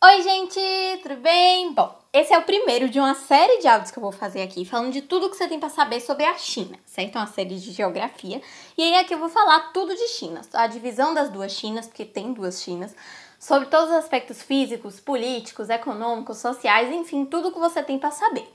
Oi, gente, tudo bem? Bom, esse é o primeiro de uma série de áudios que eu vou fazer aqui, falando de tudo que você tem para saber sobre a China, certo? É uma série de geografia. E aí aqui eu vou falar tudo de China, a divisão das duas Chinas, porque tem duas Chinas, sobre todos os aspectos físicos, políticos, econômicos, sociais, enfim, tudo que você tem para saber.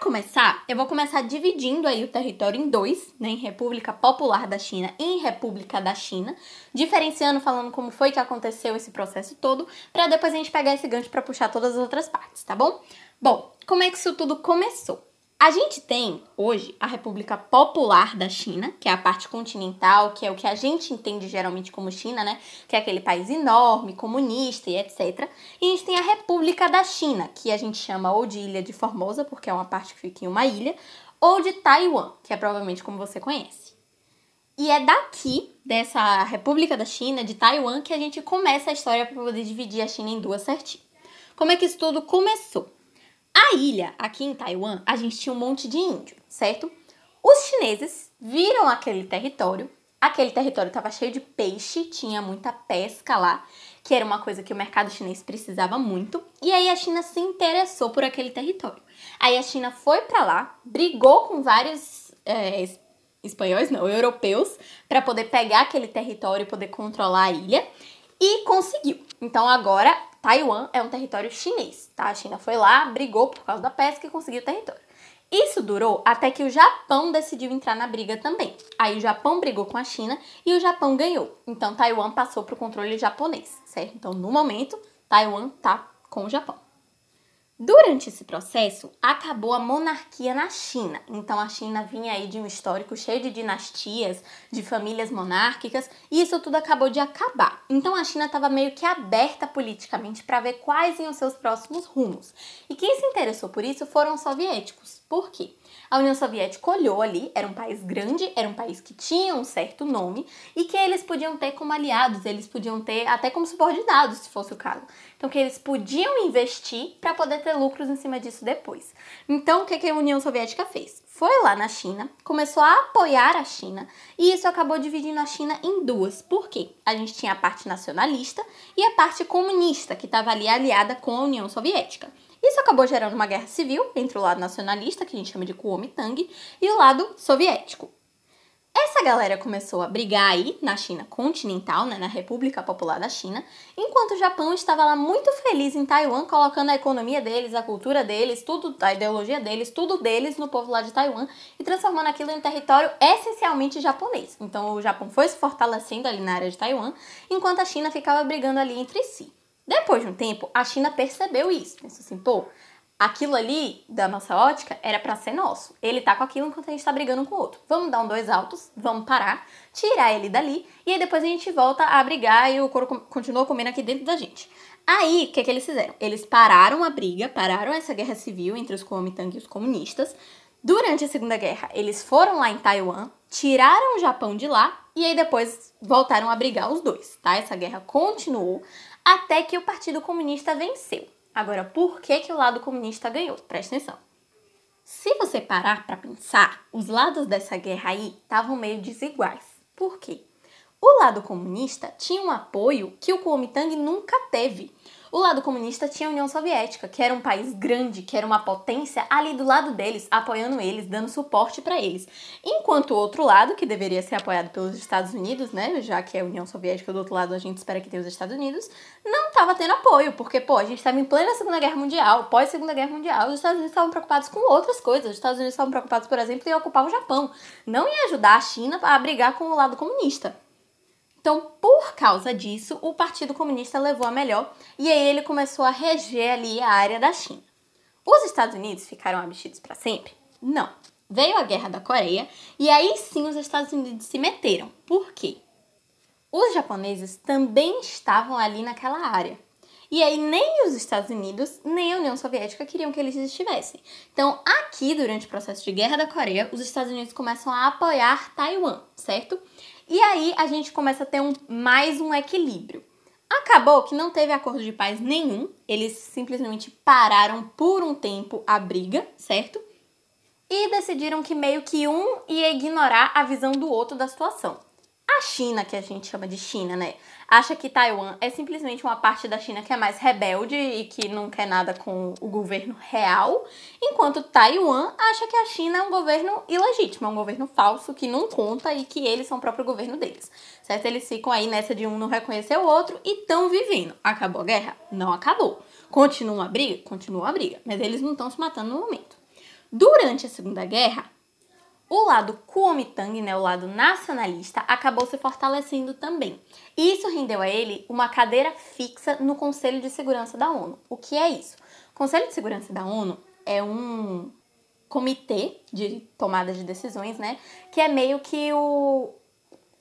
Começar, eu vou começar dividindo aí o território em dois, né, em República Popular da China e em República da China, diferenciando, falando como foi que aconteceu esse processo todo, para depois a gente pegar esse gancho para puxar todas as outras partes, tá bom? Bom, como é que isso tudo começou? A gente tem hoje a República Popular da China, que é a parte continental, que é o que a gente entende geralmente como China, né? Que é aquele país enorme, comunista e etc. E a gente tem a República da China, que a gente chama ou de Ilha de Formosa, porque é uma parte que fica em uma ilha, ou de Taiwan, que é provavelmente como você conhece. E é daqui, dessa República da China, de Taiwan, que a gente começa a história para poder dividir a China em duas certinho. Como é que isso tudo começou? A ilha, aqui em Taiwan, a gente tinha um monte de índio, certo? Os chineses viram aquele território, aquele território estava cheio de peixe, tinha muita pesca lá, que era uma coisa que o mercado chinês precisava muito, e aí a China se interessou por aquele território. Aí a China foi para lá, brigou com vários é, espanhóis, não, europeus, para poder pegar aquele território e poder controlar a ilha, e conseguiu. Então agora Taiwan é um território chinês, tá? A China foi lá, brigou por causa da pesca e conseguiu o território. Isso durou até que o Japão decidiu entrar na briga também. Aí o Japão brigou com a China e o Japão ganhou. Então Taiwan passou para o controle japonês, certo? Então no momento, Taiwan tá com o Japão. Durante esse processo, acabou a monarquia na China. Então a China vinha aí de um histórico cheio de dinastias, de famílias monárquicas, e isso tudo acabou de acabar. Então a China estava meio que aberta politicamente para ver quais iam ser os próximos rumos. E quem se interessou por isso foram os soviéticos. Por quê? A União Soviética olhou ali, era um país grande, era um país que tinha um certo nome e que eles podiam ter como aliados, eles podiam ter até como subordinados, se fosse o caso. Então, que eles podiam investir para poder ter lucros em cima disso depois. Então, o que, que a União Soviética fez? Foi lá na China, começou a apoiar a China e isso acabou dividindo a China em duas. Por quê? A gente tinha a parte nacionalista e a parte comunista, que estava ali aliada com a União Soviética. Isso acabou gerando uma guerra civil entre o lado nacionalista, que a gente chama de Kuomintang, e o lado soviético. Essa galera começou a brigar aí na China continental, né, na República Popular da China, enquanto o Japão estava lá muito feliz em Taiwan, colocando a economia deles, a cultura deles, tudo, a ideologia deles, tudo deles no povo lá de Taiwan e transformando aquilo em território essencialmente japonês. Então o Japão foi se fortalecendo ali na área de Taiwan, enquanto a China ficava brigando ali entre si. Depois de um tempo, a China percebeu isso. Pensou assim, pô, aquilo ali, da nossa ótica, era para ser nosso. Ele tá com aquilo enquanto a gente tá brigando com o outro. Vamos dar um dois altos, vamos parar, tirar ele dali, e aí depois a gente volta a brigar e o couro continua comendo aqui dentro da gente. Aí, o que, que eles fizeram? Eles pararam a briga, pararam essa guerra civil entre os Kuomintang e os comunistas. Durante a Segunda Guerra, eles foram lá em Taiwan, tiraram o Japão de lá e aí depois voltaram a brigar os dois, tá? Essa guerra continuou até que o Partido Comunista venceu. Agora, por que, que o lado comunista ganhou? Presta atenção. Se você parar para pensar, os lados dessa guerra aí estavam meio desiguais. Por quê? O lado comunista tinha um apoio que o Kuomintang nunca teve. O lado comunista tinha a União Soviética, que era um país grande, que era uma potência, ali do lado deles, apoiando eles, dando suporte para eles. Enquanto o outro lado, que deveria ser apoiado pelos Estados Unidos, né, já que é a União Soviética do outro lado, a gente espera que tenha os Estados Unidos, não estava tendo apoio, porque, pô, a gente estava em plena Segunda Guerra Mundial, pós-Segunda Guerra Mundial, os Estados Unidos estavam preocupados com outras coisas. Os Estados Unidos estavam preocupados, por exemplo, em ocupar o Japão, não em ajudar a China a brigar com o lado comunista. Então, por causa disso, o Partido Comunista levou a melhor e aí ele começou a reger ali a área da China. Os Estados Unidos ficaram abstidos para sempre? Não. Veio a Guerra da Coreia e aí sim os Estados Unidos se meteram. Por quê? Os japoneses também estavam ali naquela área. E aí nem os Estados Unidos, nem a União Soviética queriam que eles estivessem. Então, aqui, durante o processo de Guerra da Coreia, os Estados Unidos começam a apoiar Taiwan, certo? E aí a gente começa a ter um, mais um equilíbrio. Acabou que não teve acordo de paz nenhum, eles simplesmente pararam por um tempo a briga, certo? E decidiram que meio que um ia ignorar a visão do outro da situação. A China, que a gente chama de China, né? acha que Taiwan é simplesmente uma parte da China que é mais rebelde e que não quer nada com o governo real, enquanto Taiwan acha que a China é um governo ilegítimo, é um governo falso que não conta e que eles são o próprio governo deles. Certo? Eles ficam aí nessa de um não reconhecer o outro e estão vivendo. Acabou a guerra? Não acabou. Continua a briga? Continua a briga, mas eles não estão se matando no momento. Durante a Segunda Guerra, o lado Kuomintang, né, o lado nacionalista, acabou se fortalecendo também. E isso rendeu a ele uma cadeira fixa no Conselho de Segurança da ONU. O que é isso? O Conselho de Segurança da ONU é um comitê de tomada de decisões, né, que é meio que o,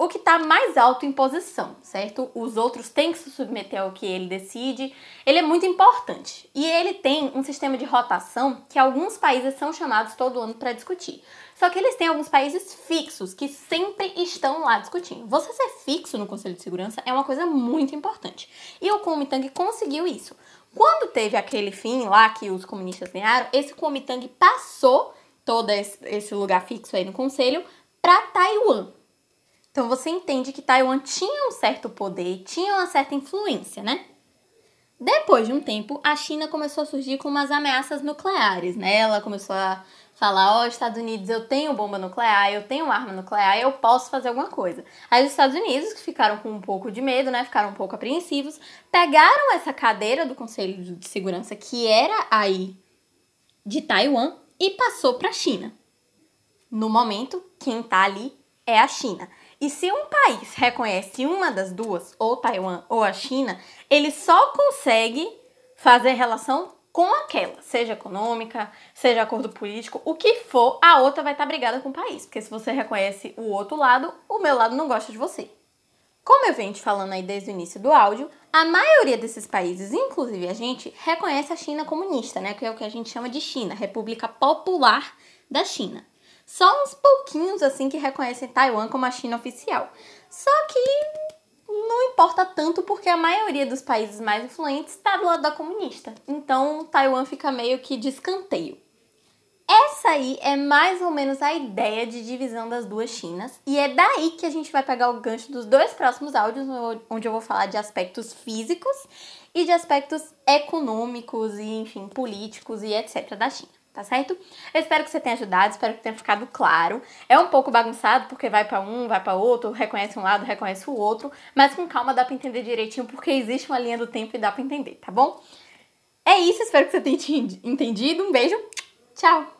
o que está mais alto em posição, certo? Os outros têm que se submeter ao que ele decide. Ele é muito importante. E ele tem um sistema de rotação que alguns países são chamados todo ano para discutir. Só que eles têm alguns países fixos que sempre estão lá discutindo. Você ser fixo no Conselho de Segurança é uma coisa muito importante. E o Kuomintang conseguiu isso. Quando teve aquele fim lá que os comunistas ganharam, esse Kuomintang passou todo esse lugar fixo aí no conselho para Taiwan. Então você entende que Taiwan tinha um certo poder, tinha uma certa influência, né? Depois de um tempo, a China começou a surgir com umas ameaças nucleares, né? Ela começou a falar: Ó, oh, Estados Unidos, eu tenho bomba nuclear, eu tenho arma nuclear, eu posso fazer alguma coisa. Aí os Estados Unidos, que ficaram com um pouco de medo, né? Ficaram um pouco apreensivos, pegaram essa cadeira do Conselho de Segurança, que era aí de Taiwan, e passou para a China. No momento, quem tá ali é a China. E se um país reconhece uma das duas, ou Taiwan ou a China, ele só consegue fazer relação com aquela, seja econômica, seja acordo político, o que for, a outra vai estar brigada com o país. Porque se você reconhece o outro lado, o meu lado não gosta de você. Como eu venho te falando aí desde o início do áudio, a maioria desses países, inclusive a gente, reconhece a China comunista, né? Que é o que a gente chama de China, República Popular da China. Só uns pouquinhos assim que reconhecem Taiwan como a China oficial. Só que não importa tanto porque a maioria dos países mais influentes está do lado da comunista. Então Taiwan fica meio que de escanteio. Essa aí é mais ou menos a ideia de divisão das duas Chinas, e é daí que a gente vai pegar o gancho dos dois próximos áudios, onde eu vou falar de aspectos físicos e de aspectos econômicos e, enfim, políticos e etc. da China tá certo? Eu espero que você tenha ajudado, espero que tenha ficado claro. É um pouco bagunçado porque vai para um, vai para outro, reconhece um lado, reconhece o outro, mas com calma dá para entender direitinho porque existe uma linha do tempo e dá para entender, tá bom? É isso, espero que você tenha entendido. Um beijo. Tchau.